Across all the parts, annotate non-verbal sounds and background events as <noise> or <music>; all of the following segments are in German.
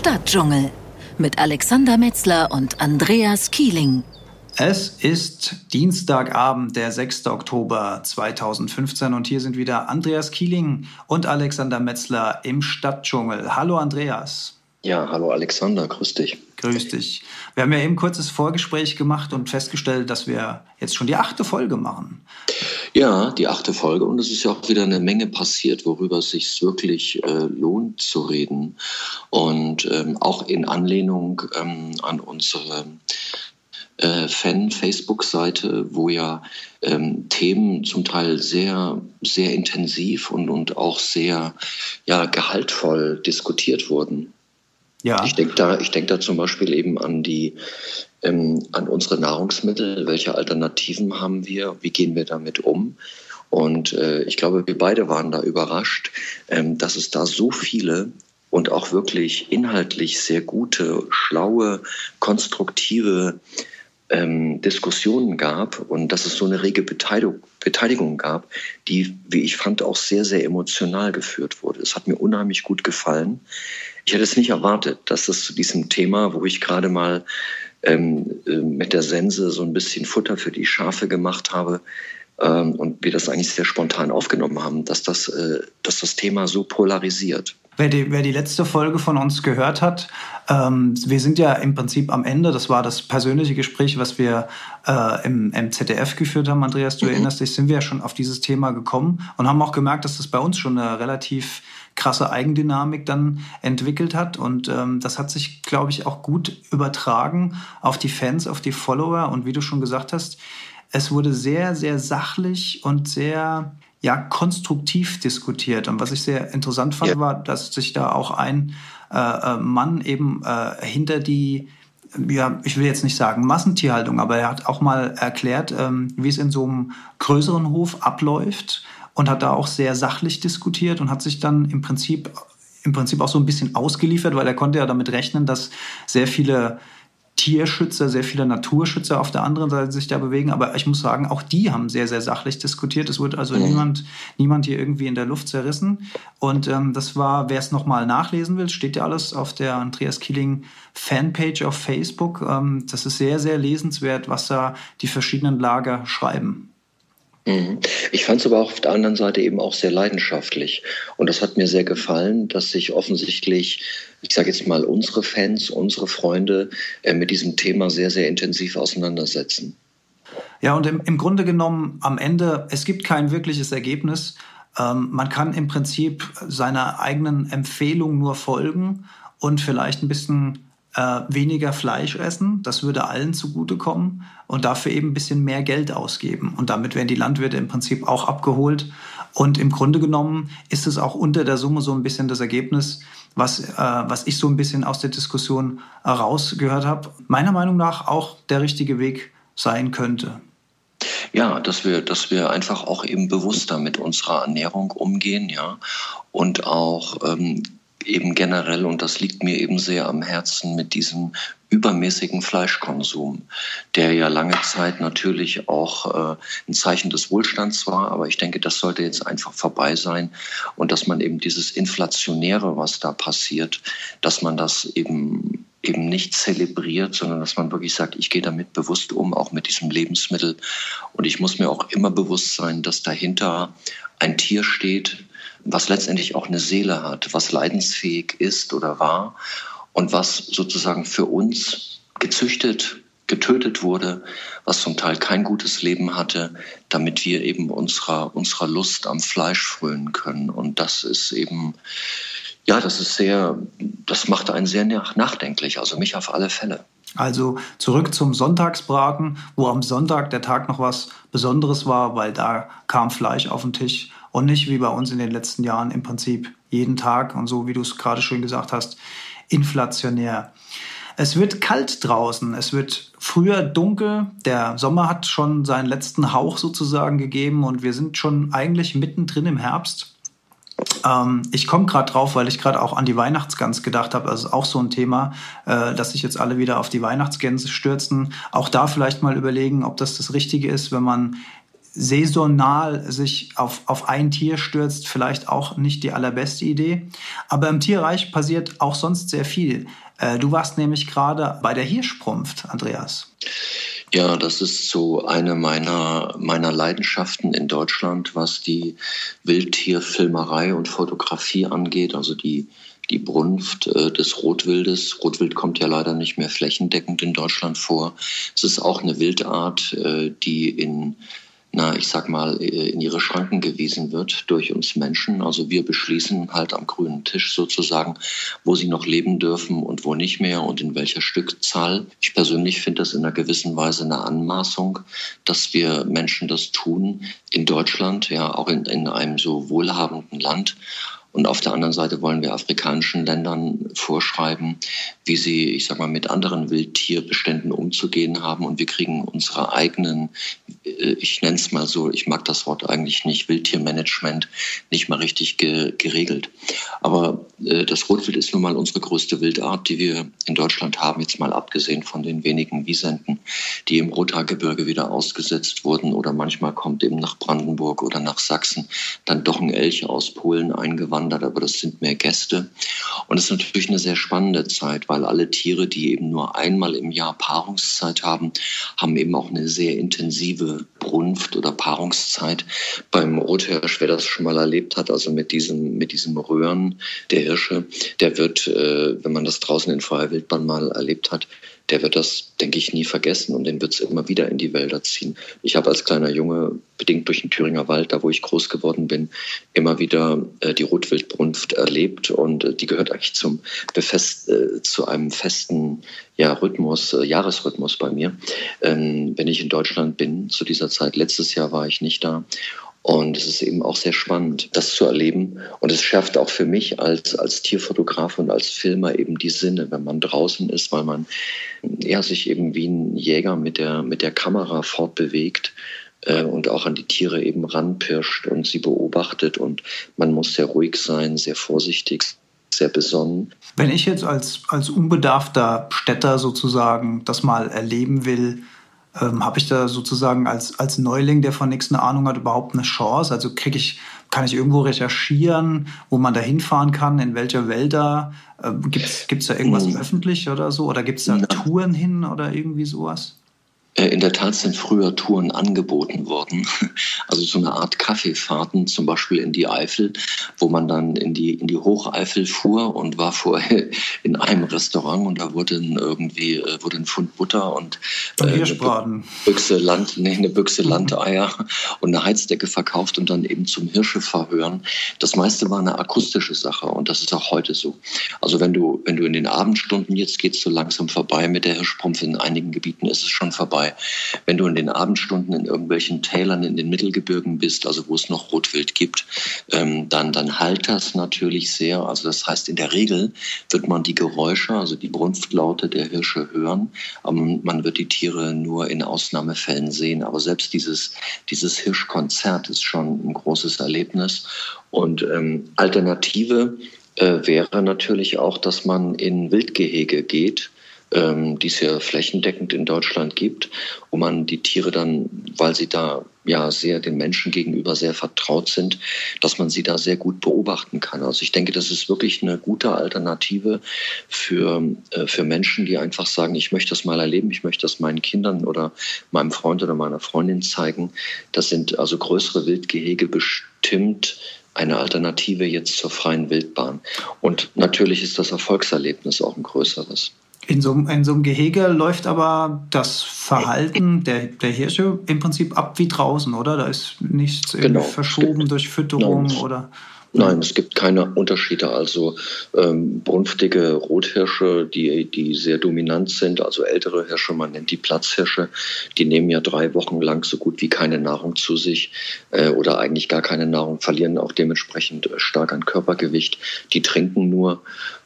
Stadtdschungel mit Alexander Metzler und Andreas Kieling. Es ist Dienstagabend, der 6. Oktober 2015 und hier sind wieder Andreas Kieling und Alexander Metzler im Stadtdschungel. Hallo Andreas. Ja, hallo Alexander, grüß dich. Grüß dich. Wir haben ja eben kurzes Vorgespräch gemacht und festgestellt, dass wir jetzt schon die achte Folge machen. Ja, die achte Folge und es ist ja auch wieder eine Menge passiert, worüber es sich wirklich äh, lohnt zu reden. Und ähm, auch in Anlehnung ähm, an unsere äh, Fan-Facebook-Seite, wo ja ähm, Themen zum Teil sehr, sehr intensiv und, und auch sehr ja, gehaltvoll diskutiert wurden. Ja. Ich denke da, ich denk da zum Beispiel eben an die, ähm, an unsere Nahrungsmittel. Welche Alternativen haben wir? Wie gehen wir damit um? Und äh, ich glaube, wir beide waren da überrascht, ähm, dass es da so viele und auch wirklich inhaltlich sehr gute, schlaue, konstruktive ähm, Diskussionen gab und dass es so eine rege Beteiligung, Beteiligung gab, die, wie ich fand, auch sehr, sehr emotional geführt wurde. Es hat mir unheimlich gut gefallen. Ich hätte es nicht erwartet, dass es zu diesem Thema, wo ich gerade mal ähm, äh, mit der Sense so ein bisschen Futter für die Schafe gemacht habe, ähm, und wir das eigentlich sehr spontan aufgenommen haben, dass das, äh, dass das Thema so polarisiert. Wer die, wer die letzte Folge von uns gehört hat, ähm, wir sind ja im Prinzip am Ende. Das war das persönliche Gespräch, was wir äh, im, im, ZDF geführt haben. Andreas, du mhm. erinnerst dich, sind wir ja schon auf dieses Thema gekommen und haben auch gemerkt, dass das bei uns schon eine relativ krasse Eigendynamik dann entwickelt hat. Und ähm, das hat sich, glaube ich, auch gut übertragen auf die Fans, auf die Follower. Und wie du schon gesagt hast, es wurde sehr, sehr sachlich und sehr ja, konstruktiv diskutiert. Und was ich sehr interessant fand, ja. war, dass sich da auch ein äh, äh, Mann eben äh, hinter die, ja, ich will jetzt nicht sagen Massentierhaltung, aber er hat auch mal erklärt, ähm, wie es in so einem größeren Hof abläuft und hat da auch sehr sachlich diskutiert und hat sich dann im Prinzip im Prinzip auch so ein bisschen ausgeliefert, weil er konnte ja damit rechnen, dass sehr viele Tierschützer, sehr viele Naturschützer auf der anderen Seite sich da bewegen. Aber ich muss sagen, auch die haben sehr, sehr sachlich diskutiert. Es wurde also mhm. niemand, niemand hier irgendwie in der Luft zerrissen. Und ähm, das war, wer es nochmal nachlesen will, steht ja alles auf der Andreas Killing Fanpage auf Facebook. Ähm, das ist sehr, sehr lesenswert, was da die verschiedenen Lager schreiben. Mhm. Ich fand es aber auch auf der anderen Seite eben auch sehr leidenschaftlich. Und das hat mir sehr gefallen, dass sich offensichtlich, ich sage jetzt mal, unsere Fans, unsere Freunde äh, mit diesem Thema sehr, sehr intensiv auseinandersetzen. Ja, und im, im Grunde genommen am Ende, es gibt kein wirkliches Ergebnis. Ähm, man kann im Prinzip seiner eigenen Empfehlung nur folgen und vielleicht ein bisschen äh, weniger Fleisch essen, das würde allen zugutekommen und dafür eben ein bisschen mehr Geld ausgeben. Und damit werden die Landwirte im Prinzip auch abgeholt. Und im Grunde genommen ist es auch unter der Summe so ein bisschen das Ergebnis, was, äh, was ich so ein bisschen aus der Diskussion herausgehört habe, meiner Meinung nach auch der richtige Weg sein könnte. Ja, dass wir, dass wir einfach auch eben bewusster mit unserer Ernährung umgehen, ja, und auch ähm, eben generell, und das liegt mir eben sehr am Herzen, mit diesem übermäßigen Fleischkonsum, der ja lange Zeit natürlich auch äh, ein Zeichen des Wohlstands war, aber ich denke, das sollte jetzt einfach vorbei sein und dass man eben dieses Inflationäre, was da passiert, dass man das eben eben nicht zelebriert, sondern dass man wirklich sagt, ich gehe damit bewusst um, auch mit diesem Lebensmittel. Und ich muss mir auch immer bewusst sein, dass dahinter ein Tier steht, was letztendlich auch eine Seele hat, was leidensfähig ist oder war und was sozusagen für uns gezüchtet, getötet wurde, was zum Teil kein gutes Leben hatte, damit wir eben unserer, unserer Lust am Fleisch frönen können. Und das ist eben, ja, das ist sehr, das macht einen sehr nachdenklich, also mich auf alle Fälle. Also zurück zum Sonntagsbraten, wo am Sonntag der Tag noch was Besonderes war, weil da kam Fleisch auf den Tisch und nicht wie bei uns in den letzten Jahren im Prinzip jeden Tag und so, wie du es gerade schon gesagt hast, inflationär. Es wird kalt draußen, es wird früher dunkel, der Sommer hat schon seinen letzten Hauch sozusagen gegeben und wir sind schon eigentlich mittendrin im Herbst. Ähm, ich komme gerade drauf, weil ich gerade auch an die Weihnachtsgans gedacht habe. Ist auch so ein Thema, äh, dass sich jetzt alle wieder auf die Weihnachtsgänse stürzen. Auch da vielleicht mal überlegen, ob das das Richtige ist, wenn man saisonal sich auf, auf ein Tier stürzt, vielleicht auch nicht die allerbeste Idee. Aber im Tierreich passiert auch sonst sehr viel. Äh, du warst nämlich gerade bei der Hirschprumpft, Andreas. Ja, das ist so eine meiner, meiner Leidenschaften in Deutschland, was die Wildtierfilmerei und Fotografie angeht, also die, die Brunft äh, des Rotwildes. Rotwild kommt ja leider nicht mehr flächendeckend in Deutschland vor. Es ist auch eine Wildart, äh, die in na, ich sag mal, äh, in ihre Schranken gewiesen wird durch uns Menschen. Also wir beschließen halt am grünen Tisch sozusagen, wo sie noch leben dürfen und wo nicht mehr und in welcher Stückzahl. Ich persönlich finde das in einer gewissen Weise eine Anmaßung, dass wir Menschen das tun in Deutschland, ja, auch in, in einem so wohlhabenden Land und auf der anderen Seite wollen wir afrikanischen Ländern vorschreiben, wie sie, ich sag mal, mit anderen Wildtierbeständen umzugehen haben. Und wir kriegen unsere eigenen, äh, ich nenne es mal so, ich mag das Wort eigentlich nicht, Wildtiermanagement nicht mal richtig ge geregelt. Aber äh, das Rotwild ist nun mal unsere größte Wildart, die wir in Deutschland haben, jetzt mal abgesehen von den wenigen Wiesenten, die im Rothaargebirge wieder ausgesetzt wurden. Oder manchmal kommt eben nach Brandenburg oder nach Sachsen dann doch ein Elch aus Polen eingewandert gewandert, aber das sind mehr Gäste. Und es ist natürlich eine sehr spannende Zeit, weil alle Tiere, die eben nur einmal im Jahr Paarungszeit haben, haben eben auch eine sehr intensive Brunft- oder Paarungszeit. Beim Rothirsch, wer das schon mal erlebt hat, also mit diesem, mit diesem Röhren der Hirsche, der wird, äh, wenn man das draußen in freier Wildbahn mal erlebt hat, der wird das, denke ich, nie vergessen und den wird es immer wieder in die Wälder ziehen. Ich habe als kleiner Junge, bedingt durch den Thüringer Wald, da wo ich groß geworden bin, immer wieder äh, die Rotwildbrunft erlebt und äh, die gehört eigentlich zum Befest, äh, zu einem festen ja, Rhythmus, äh, Jahresrhythmus bei mir. Ähm, wenn ich in Deutschland bin, zu dieser Zeit, letztes Jahr war ich nicht da und es ist eben auch sehr spannend, das zu erleben. Und es schärft auch für mich als, als Tierfotograf und als Filmer eben die Sinne, wenn man draußen ist, weil man ja, sich eben wie ein Jäger mit der, mit der Kamera fortbewegt äh, und auch an die Tiere eben ranpirscht und sie beobachtet. Und man muss sehr ruhig sein, sehr vorsichtig, sehr besonnen. Wenn ich jetzt als, als unbedarfter Städter sozusagen das mal erleben will, ähm, habe ich da sozusagen als, als Neuling, der von nichts eine Ahnung hat, überhaupt eine Chance? Also kriege ich, kann ich irgendwo recherchieren, wo man da hinfahren kann, in welcher Wälder? Ähm, Gibt es da irgendwas mhm. öffentlich oder so? Oder gibt es da Touren hin oder irgendwie sowas? Äh, in der Tat sind früher Touren angeboten worden, <laughs> also so eine Art Kaffeefahrten, zum Beispiel in die Eifel, wo man dann in die, in die Hocheifel fuhr und war vorher <laughs> in einem Restaurant und da wurde irgendwie äh, wurde ein Pfund Butter und äh, eine Büchse Land, nee, eine Büchse mhm. Landeier und eine Heizdecke verkauft und dann eben zum Hirsche verhören. Das meiste war eine akustische Sache und das ist auch heute so. Also wenn du wenn du in den Abendstunden jetzt geht's so langsam vorbei mit der Hirschprumpf in einigen Gebieten ist es schon vorbei dabei. Wenn du in den Abendstunden in irgendwelchen Tälern in den Mittelgebirgen bist, also wo es noch Rotwild gibt, ähm, dann, dann halt das natürlich sehr. Also das heißt, in der Regel wird man die Geräusche, also die Brunftlaute der Hirsche hören, aber man wird die Tiere nur in Ausnahmefällen sehen. Aber selbst dieses, dieses Hirschkonzert ist schon ein großes Erlebnis. Und ähm, Alternative äh, wäre natürlich auch, dass man in Wildgehege geht ähm, die es ja flächendeckend in Deutschland gibt, wo man die Tiere dann, weil sie da ja sehr den Menschen gegenüber sehr vertraut sind, dass man sie da sehr gut beobachten kann. Also ich denke, das ist wirklich eine gute Alternative für, äh, für Menschen, die einfach sagen, ich möchte das mal erleben, ich möchte das meinen Kindern oder meinem Freund oder meiner Freundin zeigen. Das sind also größere Wildgehege bestimmt eine Alternative jetzt zur freien Wildbahn. Und natürlich ist das Erfolgserlebnis auch ein größeres. In so, in so einem Gehege läuft aber das Verhalten der, der Hirsche im Prinzip ab wie draußen, oder? Da ist nichts genau. verschoben durch Fütterung Nein. oder. Nein, es gibt keine Unterschiede. Also ähm, brunftige Rothirsche, die, die sehr dominant sind, also ältere Hirsche, man nennt die Platzhirsche, die nehmen ja drei Wochen lang so gut wie keine Nahrung zu sich äh, oder eigentlich gar keine Nahrung, verlieren auch dementsprechend stark an Körpergewicht. Die trinken nur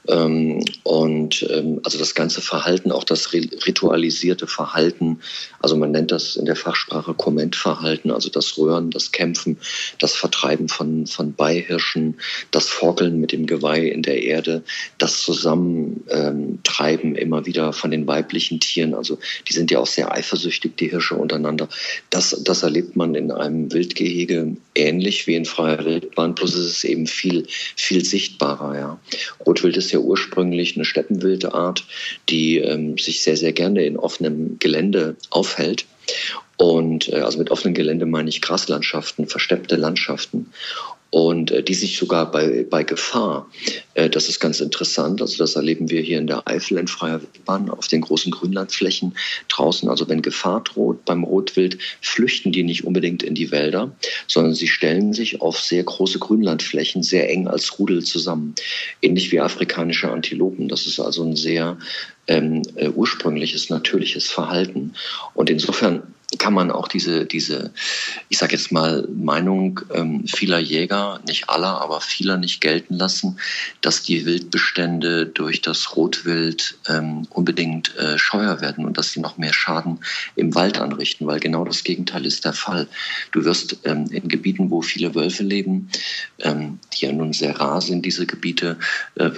und ähm, also das ganze Verhalten, auch das ritualisierte Verhalten, also man nennt das in der Fachsprache Kommentverhalten, also das Röhren, das Kämpfen, das Vertreiben von, von Beihirschen, das Forkeln mit dem Geweih in der Erde, das Zusammentreiben ähm, immer wieder von den weiblichen Tieren. Also die sind ja auch sehr eifersüchtig, die Hirsche untereinander. Das, das erlebt man in einem Wildgehege ähnlich wie in freier Wildbahn, bloß ist es eben viel, viel sichtbarer. Ja. Rotwild ist ja ursprünglich eine Steppenwildart, die ähm, sich sehr, sehr gerne in offenem Gelände aufhält. Und äh, also mit offenem Gelände meine ich Graslandschaften, versteppte Landschaften und äh, die sich sogar bei, bei Gefahr, äh, das ist ganz interessant, also das erleben wir hier in der Eifel in freier Wildbahn auf den großen Grünlandflächen draußen, also wenn Gefahr droht beim Rotwild, flüchten die nicht unbedingt in die Wälder, sondern sie stellen sich auf sehr große Grünlandflächen sehr eng als Rudel zusammen, ähnlich wie afrikanische Antilopen. Das ist also ein sehr ähm, äh, ursprüngliches, natürliches Verhalten. Und insofern kann man auch diese, diese ich sage jetzt mal, Meinung ähm, vieler Jäger, nicht aller, aber vieler nicht gelten lassen, dass die Wildbestände durch das Rotwild ähm, unbedingt äh, scheuer werden und dass sie noch mehr Schaden im Wald anrichten, weil genau das Gegenteil ist der Fall. Du wirst ähm, in Gebieten, wo viele Wölfe leben, ähm, die ja nun sehr rar sind, diese Gebiete, äh,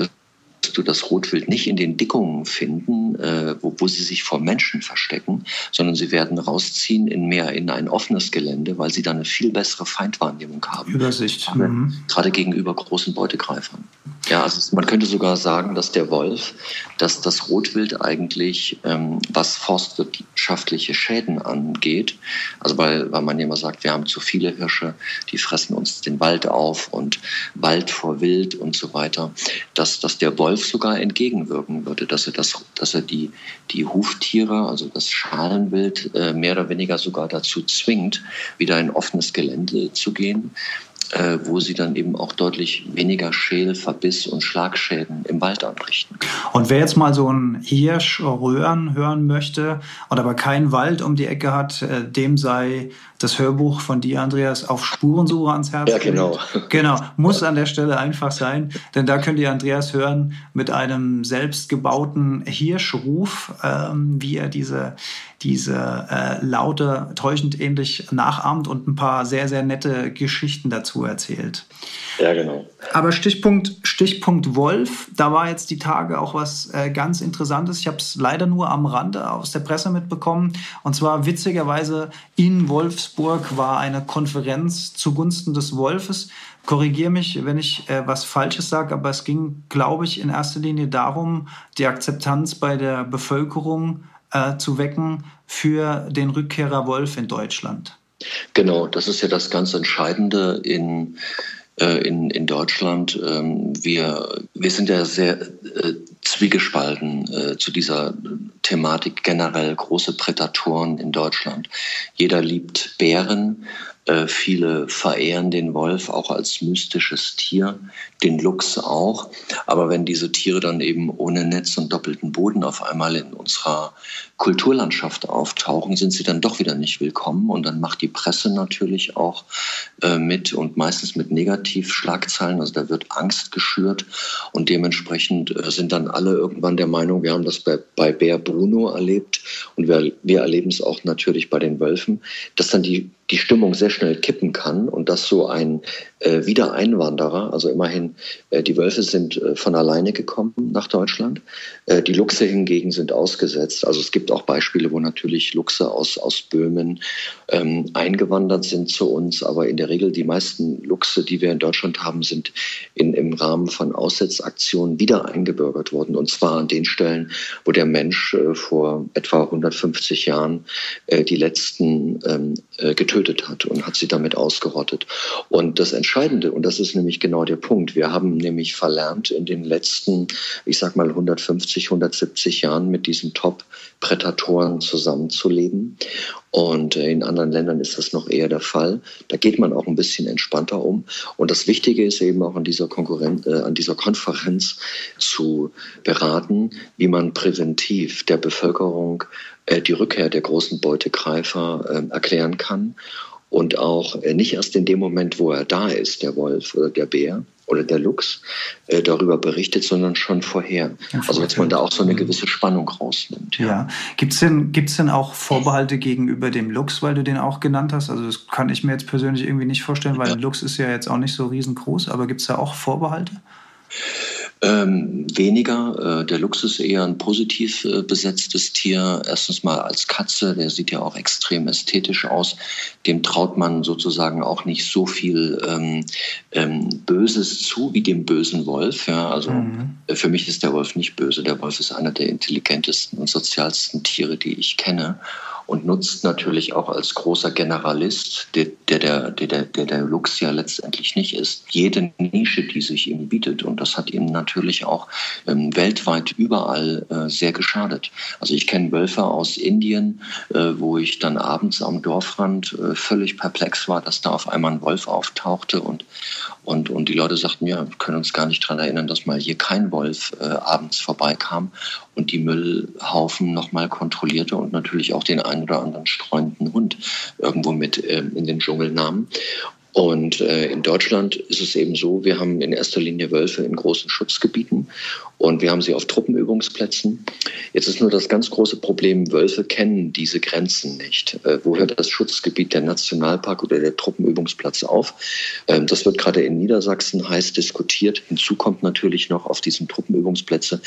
du das Rotwild nicht in den Dickungen finden, äh, wo, wo sie sich vor Menschen verstecken, sondern sie werden rausziehen in mehr in ein offenes Gelände, weil sie dann eine viel bessere Feindwahrnehmung haben. Übersicht. Mhm. Gerade gegenüber großen Beutegreifern. Ja, also man könnte sogar sagen, dass der Wolf, dass das Rotwild eigentlich, ähm, was forstwirtschaftliche Schäden angeht, also weil, weil man immer sagt, wir haben zu viele Hirsche, die fressen uns den Wald auf und Wald vor Wild und so weiter, dass, dass der Wolf sogar entgegenwirken würde, dass er, das, dass er die, die Huftiere, also das Schalenwild, äh, mehr oder weniger sogar dazu zwingt, wieder in offenes Gelände zu gehen, äh, wo sie dann eben auch deutlich weniger Schäl, Verbiss und Schlagschäden im Wald anrichten. Und wer jetzt mal so ein Hirsch röhren hören möchte und aber keinen Wald um die Ecke hat, äh, dem sei das Hörbuch von dir, Andreas, auf Spurensuche ans Herz Ja, genau. Genau, muss an der Stelle einfach sein, denn da könnt ihr Andreas hören mit einem selbstgebauten Hirschruf, ähm, wie er diese, diese äh, Laute täuschend ähnlich nachahmt und ein paar sehr, sehr nette Geschichten dazu erzählt. Ja, genau. Aber Stichpunkt, Stichpunkt Wolf, da war jetzt die Tage auch was äh, ganz Interessantes. Ich habe es leider nur am Rande aus der Presse mitbekommen. Und zwar witzigerweise in Wolfsburg war eine Konferenz zugunsten des Wolfes. Korrigiere mich, wenn ich äh, was Falsches sage, aber es ging, glaube ich, in erster Linie darum, die Akzeptanz bei der Bevölkerung äh, zu wecken für den Rückkehrer Wolf in Deutschland. Genau, das ist ja das ganz Entscheidende in äh, in, in Deutschland. Ähm, wir, wir sind ja sehr äh, zwiegespalten äh, zu dieser Thematik generell große Prädatoren in Deutschland. Jeder liebt Bären, äh, viele verehren den Wolf auch als mystisches Tier, den Luchs auch. Aber wenn diese Tiere dann eben ohne Netz und doppelten Boden auf einmal in unserer Kulturlandschaft auftauchen, sind sie dann doch wieder nicht willkommen. Und dann macht die Presse natürlich auch äh, mit und meistens mit Negativschlagzeilen. Also da wird Angst geschürt und dementsprechend äh, sind dann alle irgendwann der Meinung, wir haben das bei, bei Bär Bruno erlebt und wir, wir erleben es auch natürlich bei den Wölfen, dass dann die die Stimmung sehr schnell kippen kann und dass so ein äh, Wiedereinwanderer, also immerhin äh, die Wölfe sind äh, von alleine gekommen nach Deutschland, äh, die Luchse hingegen sind ausgesetzt. Also es gibt auch Beispiele, wo natürlich Luchse aus, aus Böhmen ähm, eingewandert sind zu uns, aber in der Regel die meisten Luchse, die wir in Deutschland haben, sind in, im Rahmen von Aussetzaktionen wieder eingebürgert worden. Und zwar an den Stellen, wo der Mensch äh, vor etwa 150 Jahren äh, die letzten ähm, getötet hat und hat sie damit ausgerottet. Und das Entscheidende, und das ist nämlich genau der Punkt, wir haben nämlich verlernt in den letzten, ich sag mal 150, 170 Jahren mit diesen Top-Prädatoren zusammenzuleben. Und äh, in anderen Ländern ist das noch eher der Fall. Da geht man auch ein bisschen entspannter um. Und das Wichtige ist eben auch an dieser, Konkurrenz, äh, an dieser Konferenz zu beraten, wie man präventiv der Bevölkerung äh, die Rückkehr der großen Beutegreifer äh, erklären kann und auch äh, nicht erst in dem Moment, wo er da ist, der Wolf oder der Bär, oder der Luchs äh, darüber berichtet, sondern schon vorher. Also dass man da auch so eine gewisse Spannung rausnimmt. Ja. ja. Gibt es denn, gibt's denn auch Vorbehalte gegenüber dem Luchs, weil du den auch genannt hast? Also das kann ich mir jetzt persönlich irgendwie nicht vorstellen, weil ja. Luchs ist ja jetzt auch nicht so riesengroß, aber gibt es da auch Vorbehalte? Ähm, weniger. Äh, der Luchs ist eher ein positiv äh, besetztes Tier. Erstens mal als Katze, der sieht ja auch extrem ästhetisch aus. Dem traut man sozusagen auch nicht so viel ähm, ähm, Böses zu wie dem bösen Wolf. Ja, also mhm. Äh, für mich ist der Wolf nicht böse. Der Wolf ist einer der intelligentesten und sozialsten Tiere, die ich kenne und nutzt natürlich auch als großer Generalist, der der, der, der, der, der Lux ja letztendlich nicht ist, jede Nische, die sich ihm bietet. Und das hat ihm natürlich auch ähm, weltweit überall äh, sehr geschadet. Also ich kenne Wölfe aus Indien, äh, wo ich dann abends am Dorfrand äh, völlig perplex war, dass da auf einmal ein Wolf auftauchte und, und, und die Leute sagten, ja, wir können uns gar nicht daran erinnern, dass mal hier kein Wolf äh, abends vorbeikam und die Müllhaufen nochmal kontrollierte und natürlich auch den einen oder anderen streunenden Hund irgendwo mit äh, in den Dschungel nahm. Und äh, in Deutschland ist es eben so, wir haben in erster Linie Wölfe in großen Schutzgebieten und wir haben sie auf Truppenübungsplätzen. Jetzt ist nur das ganz große Problem, Wölfe kennen diese Grenzen nicht. Äh, wo hört das Schutzgebiet der Nationalpark oder der Truppenübungsplatz auf? Ähm, das wird gerade in Niedersachsen heiß diskutiert. Hinzu kommt natürlich noch auf diesen Truppenübungsplätzen,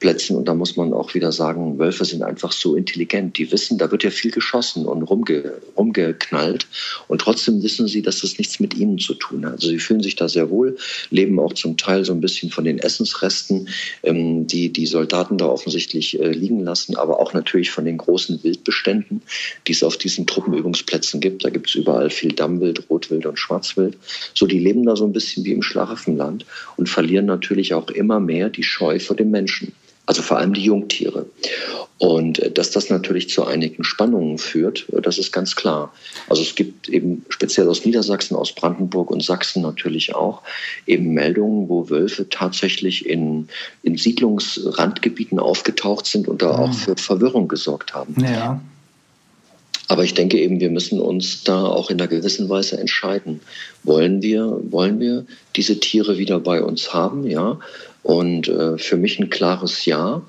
Plätzen, und da muss man auch wieder sagen, Wölfe sind einfach so intelligent. Die wissen, da wird ja viel geschossen und rumge, rumgeknallt und trotzdem wissen sie, dass das nichts mit ihnen zu tun. Also sie fühlen sich da sehr wohl, leben auch zum Teil so ein bisschen von den Essensresten ähm, die die Soldaten da offensichtlich äh, liegen lassen, aber auch natürlich von den großen Wildbeständen, die es auf diesen Truppenübungsplätzen gibt. Da gibt es überall viel Dammwild, Rotwild und Schwarzwild. So, die leben da so ein bisschen wie im Schlaraffenland und verlieren natürlich auch immer mehr die Scheu vor dem Menschen also vor allem die Jungtiere. Und äh, dass das natürlich zu einigen Spannungen führt, äh, das ist ganz klar. Also es gibt eben speziell aus Niedersachsen, aus Brandenburg und Sachsen natürlich auch eben Meldungen, wo Wölfe tatsächlich in, in Siedlungsrandgebieten aufgetaucht sind und da auch mhm. für Verwirrung gesorgt haben. Ja. Aber ich denke eben, wir müssen uns da auch in einer gewissen Weise entscheiden. Wollen wir, wollen wir diese Tiere wieder bei uns haben? Ja. Und äh, für mich ein klares Ja.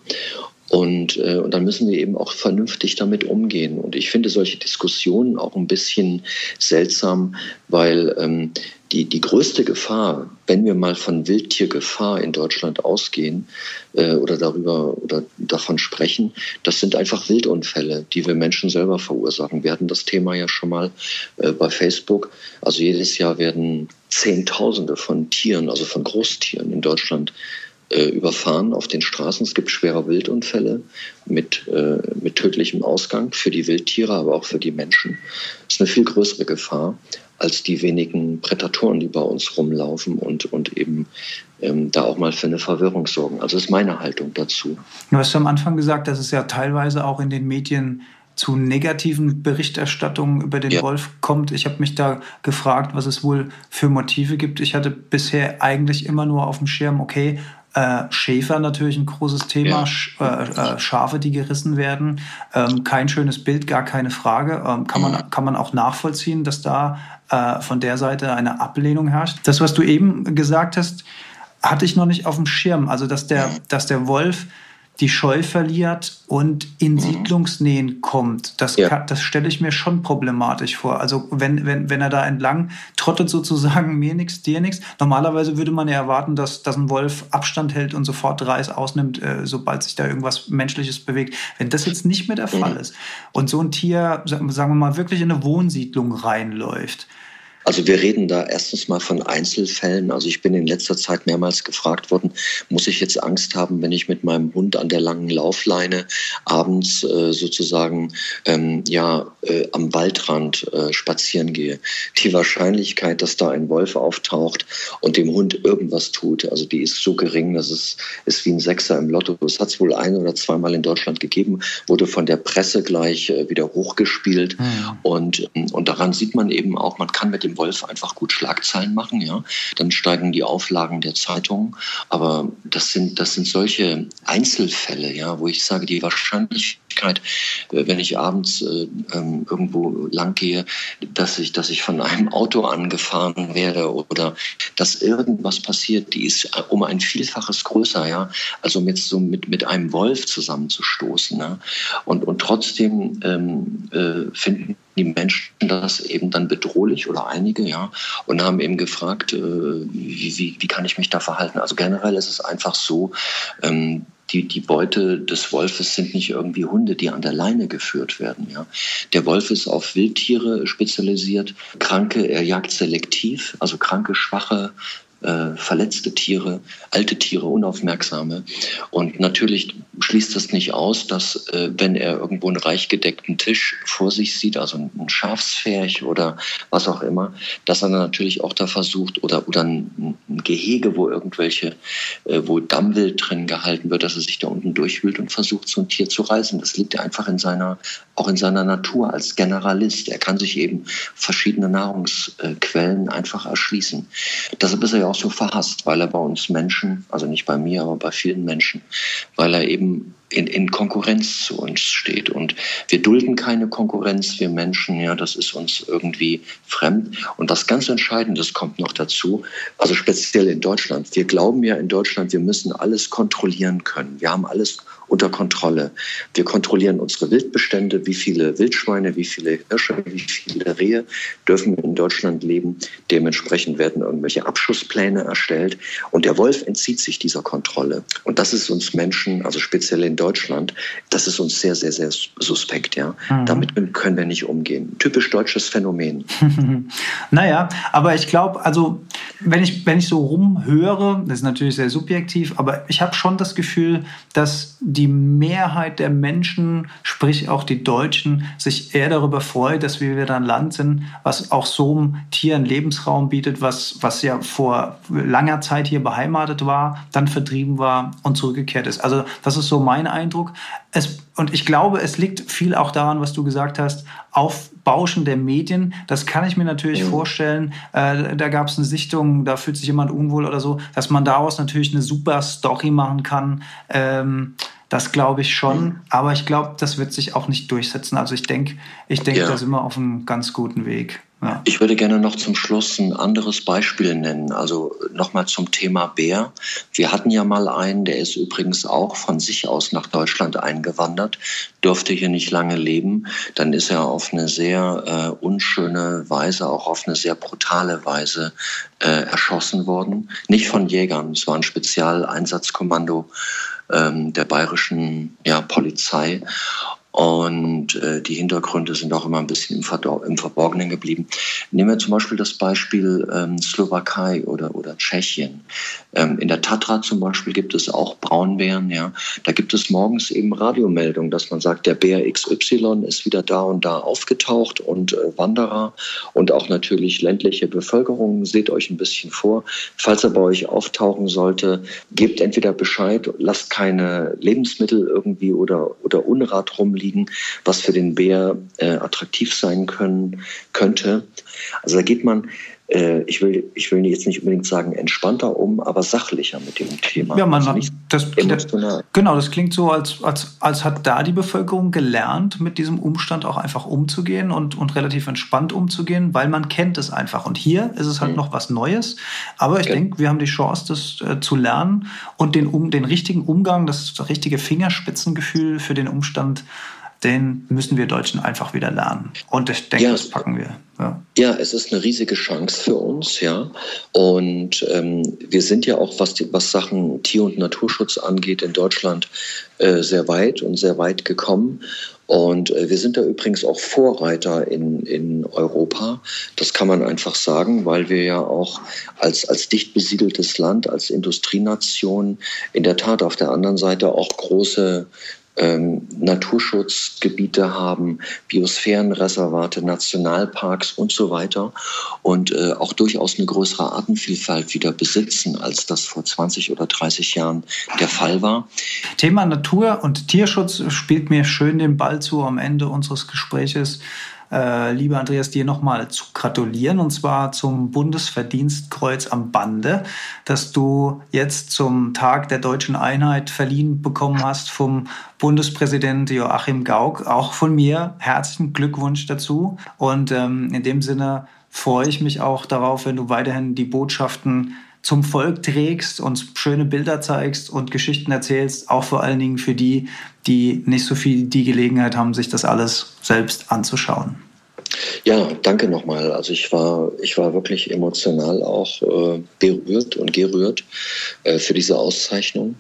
Und, äh, und dann müssen wir eben auch vernünftig damit umgehen. Und ich finde solche Diskussionen auch ein bisschen seltsam, weil ähm, die, die größte Gefahr, wenn wir mal von Wildtiergefahr in Deutschland ausgehen äh, oder darüber oder davon sprechen, das sind einfach Wildunfälle, die wir Menschen selber verursachen. Wir hatten das Thema ja schon mal äh, bei Facebook. Also jedes Jahr werden Zehntausende von Tieren, also von Großtieren in Deutschland überfahren auf den Straßen. Es gibt schwere Wildunfälle mit, äh, mit tödlichem Ausgang für die Wildtiere, aber auch für die Menschen. Das ist eine viel größere Gefahr als die wenigen Prädatoren, die bei uns rumlaufen und, und eben ähm, da auch mal für eine Verwirrung sorgen. Also ist meine Haltung dazu. Du hast am Anfang gesagt, dass es ja teilweise auch in den Medien zu negativen Berichterstattungen über den ja. Wolf kommt. Ich habe mich da gefragt, was es wohl für Motive gibt. Ich hatte bisher eigentlich immer nur auf dem Schirm, okay, äh, Schäfer natürlich ein großes Thema, ja. äh, äh, Schafe, die gerissen werden. Ähm, kein schönes Bild, gar keine Frage. Ähm, kann, man, mhm. kann man auch nachvollziehen, dass da von der Seite eine Ablehnung herrscht. Das, was du eben gesagt hast, hatte ich noch nicht auf dem Schirm. Also, dass der, dass der Wolf die Scheu verliert und in mhm. Siedlungsnähen kommt. Das, ja. das stelle ich mir schon problematisch vor. Also wenn, wenn, wenn er da entlang trottet sozusagen mir nichts, dir nichts. Normalerweise würde man ja erwarten, dass, dass ein Wolf Abstand hält und sofort Reis ausnimmt, äh, sobald sich da irgendwas Menschliches bewegt. Wenn das jetzt nicht mehr der mhm. Fall ist und so ein Tier, sagen wir mal, wirklich in eine Wohnsiedlung reinläuft, also wir reden da erstens mal von Einzelfällen. Also ich bin in letzter Zeit mehrmals gefragt worden, muss ich jetzt Angst haben, wenn ich mit meinem Hund an der langen Laufleine abends äh, sozusagen ähm, ja äh, am Waldrand äh, spazieren gehe? Die Wahrscheinlichkeit, dass da ein Wolf auftaucht und dem Hund irgendwas tut, also die ist so gering, dass es ist wie ein Sechser im Lotto. Es hat es wohl ein oder zweimal in Deutschland gegeben, wurde von der Presse gleich äh, wieder hochgespielt mhm. und und daran sieht man eben auch, man kann mit dem dem Wolf einfach gut Schlagzeilen machen, ja. Dann steigen die Auflagen der Zeitungen. Aber das sind, das sind solche Einzelfälle, ja, wo ich sage, die Wahrscheinlichkeit, Möglichkeit, äh, wenn ich abends äh, ähm, irgendwo lang gehe, dass ich, dass ich von einem Auto angefahren werde oder dass irgendwas passiert, die ist äh, um ein Vielfaches größer, ja. Also mit so mit, mit einem Wolf zusammenzustoßen. Ne? Und, und trotzdem ähm, äh, finden die Menschen das eben dann bedrohlich oder einige, ja, und haben eben gefragt, äh, wie, wie, wie kann ich mich da verhalten? Also generell ist es einfach so, ähm, die, die Beute des Wolfes sind nicht irgendwie Hunde, die an der Leine geführt werden. Ja. Der Wolf ist auf Wildtiere spezialisiert, Kranke, er jagt selektiv, also kranke, schwache, äh, verletzte Tiere, alte Tiere, unaufmerksame. Und natürlich schließt das nicht aus, dass äh, wenn er irgendwo einen reich gedeckten Tisch vor sich sieht, also ein Schafspferch oder was auch immer, dass er natürlich auch da versucht oder, oder ein, ein Gehege, wo irgendwelche, äh, wo Dammwild drin gehalten wird, dass er sich da unten durchwühlt und versucht, so ein Tier zu reißen. Das liegt einfach in seiner, auch in seiner Natur als Generalist. Er kann sich eben verschiedene Nahrungsquellen einfach erschließen. Deshalb ist er ja auch so verhasst, weil er bei uns Menschen, also nicht bei mir, aber bei vielen Menschen, weil er eben in, in Konkurrenz zu uns steht. Und wir dulden keine Konkurrenz, wir Menschen, ja, das ist uns irgendwie fremd. Und das ganz Entscheidende, kommt noch dazu, also speziell in Deutschland. Wir glauben ja in Deutschland, wir müssen alles kontrollieren können. Wir haben alles unter Kontrolle. Wir kontrollieren unsere Wildbestände, wie viele Wildschweine, wie viele Hirsche, wie viele Rehe dürfen in Deutschland leben. Dementsprechend werden irgendwelche Abschusspläne erstellt. Und der Wolf entzieht sich dieser Kontrolle. Und das ist uns Menschen, also speziell in Deutschland, das ist uns sehr, sehr, sehr suspekt. Ja? Mhm. Damit können wir nicht umgehen. Typisch deutsches Phänomen. <laughs> naja, aber ich glaube, also wenn ich, wenn ich so rumhöre, das ist natürlich sehr subjektiv, aber ich habe schon das Gefühl, dass die Mehrheit der Menschen, sprich auch die Deutschen, sich eher darüber freut, dass wir wieder ein Land sind, was auch so einem Tier einen Lebensraum bietet, was, was ja vor langer Zeit hier beheimatet war, dann vertrieben war und zurückgekehrt ist. Also das ist so mein Eindruck. Es, und ich glaube, es liegt viel auch daran, was du gesagt hast, Aufbauschen der Medien. Das kann ich mir natürlich mhm. vorstellen. Äh, da gab es eine Sichtung, da fühlt sich jemand unwohl oder so, dass man daraus natürlich eine super Story machen kann. Ähm, das glaube ich schon, mhm. aber ich glaube, das wird sich auch nicht durchsetzen. Also ich denke, ich denke, ja. da sind wir auf einem ganz guten Weg. Ja. Ich würde gerne noch zum Schluss ein anderes Beispiel nennen. Also nochmal zum Thema Bär. Wir hatten ja mal einen, der ist übrigens auch von sich aus nach Deutschland eingewandert, durfte hier nicht lange leben. Dann ist er auf eine sehr äh, unschöne Weise, auch auf eine sehr brutale Weise äh, erschossen worden. Nicht von Jägern, es war ein Spezialeinsatzkommando ähm, der bayerischen ja, Polizei. Und äh, die Hintergründe sind auch immer ein bisschen im, Verdor im Verborgenen geblieben. Nehmen wir zum Beispiel das Beispiel ähm, Slowakei oder, oder Tschechien. Ähm, in der Tatra zum Beispiel gibt es auch Braunbären. Ja. Da gibt es morgens eben Radiomeldungen, dass man sagt, der Bär XY ist wieder da und da aufgetaucht und äh, Wanderer und auch natürlich ländliche Bevölkerung. Seht euch ein bisschen vor. Falls er bei euch auftauchen sollte, gebt entweder Bescheid, lasst keine Lebensmittel irgendwie oder, oder Unrat rumliegen liegen, was für den Bär äh, attraktiv sein können, könnte. Also da geht man äh, ich will, ich will jetzt nicht unbedingt sagen entspannter um, aber sachlicher mit dem Thema. Ja, man, also das, emotional. genau, das klingt so, als, als, als hat da die Bevölkerung gelernt, mit diesem Umstand auch einfach umzugehen und, und relativ entspannt umzugehen, weil man kennt es einfach. Und hier ist es halt mhm. noch was Neues. Aber ich okay. denke, wir haben die Chance, das äh, zu lernen und den, um, den richtigen Umgang, das, das richtige Fingerspitzengefühl für den Umstand den müssen wir Deutschen einfach wieder lernen. Und ich denke, ja, das packen wir. Ja. ja. es ist eine riesige Chance für uns, ja. Und ähm, wir sind ja auch, was, die, was Sachen Tier- und Naturschutz angeht, in Deutschland äh, sehr weit und sehr weit gekommen. Und äh, wir sind da übrigens auch Vorreiter in, in Europa. Das kann man einfach sagen, weil wir ja auch als, als dicht besiedeltes Land, als Industrienation in der Tat auf der anderen Seite auch große ähm, Naturschutzgebiete haben, Biosphärenreservate, Nationalparks und so weiter und äh, auch durchaus eine größere Artenvielfalt wieder besitzen, als das vor 20 oder 30 Jahren der Fall war. Thema Natur und Tierschutz spielt mir schön den Ball zu am Ende unseres Gespräches. Äh, lieber Andreas, dir nochmal zu gratulieren und zwar zum Bundesverdienstkreuz am Bande, das du jetzt zum Tag der deutschen Einheit verliehen bekommen hast vom Bundespräsident Joachim Gauck. Auch von mir herzlichen Glückwunsch dazu und ähm, in dem Sinne freue ich mich auch darauf, wenn du weiterhin die Botschaften zum Volk trägst, uns schöne Bilder zeigst und Geschichten erzählst, auch vor allen Dingen für die, die nicht so viel die Gelegenheit haben, sich das alles selbst anzuschauen. Ja, danke nochmal. Also ich war, ich war wirklich emotional auch äh, berührt und gerührt äh, für diese Auszeichnung.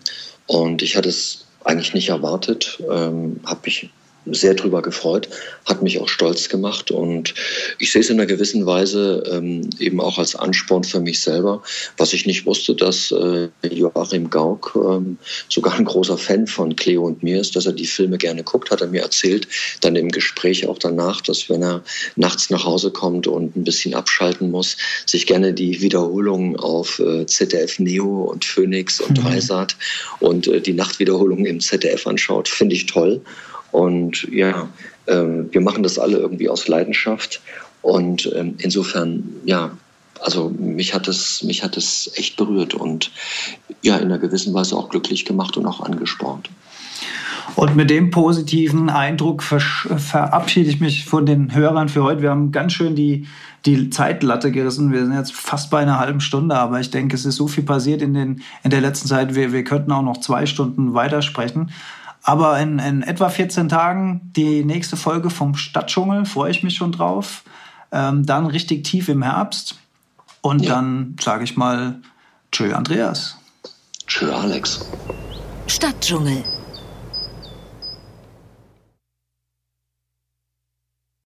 Und ich hatte es eigentlich nicht erwartet, ähm, habe mich sehr drüber gefreut, hat mich auch stolz gemacht und ich sehe es in einer gewissen Weise ähm, eben auch als Ansporn für mich selber, was ich nicht wusste, dass äh, Joachim Gauck ähm, sogar ein großer Fan von Cleo und mir ist, dass er die Filme gerne guckt, hat er mir erzählt, dann im Gespräch auch danach, dass wenn er nachts nach Hause kommt und ein bisschen abschalten muss, sich gerne die Wiederholungen auf äh, ZDF Neo und Phoenix und mhm. Dreisat und äh, die Nachtwiederholungen im ZDF anschaut, finde ich toll. Und ja, ähm, wir machen das alle irgendwie aus Leidenschaft. Und ähm, insofern, ja, also mich hat es, mich hat es echt berührt und ja, in einer gewissen Weise auch glücklich gemacht und auch angespornt. Und mit dem positiven Eindruck verabschiede ich mich von den Hörern für heute. Wir haben ganz schön die, die Zeitlatte gerissen. Wir sind jetzt fast bei einer halben Stunde, aber ich denke, es ist so viel passiert in, den, in der letzten Zeit. Wir, wir könnten auch noch zwei Stunden weitersprechen. Aber in, in etwa 14 Tagen die nächste Folge vom Stadtdschungel, freue ich mich schon drauf. Ähm, dann richtig tief im Herbst. Und ja. dann sage ich mal, tschö Andreas. Tschö Alex. Stadtdschungel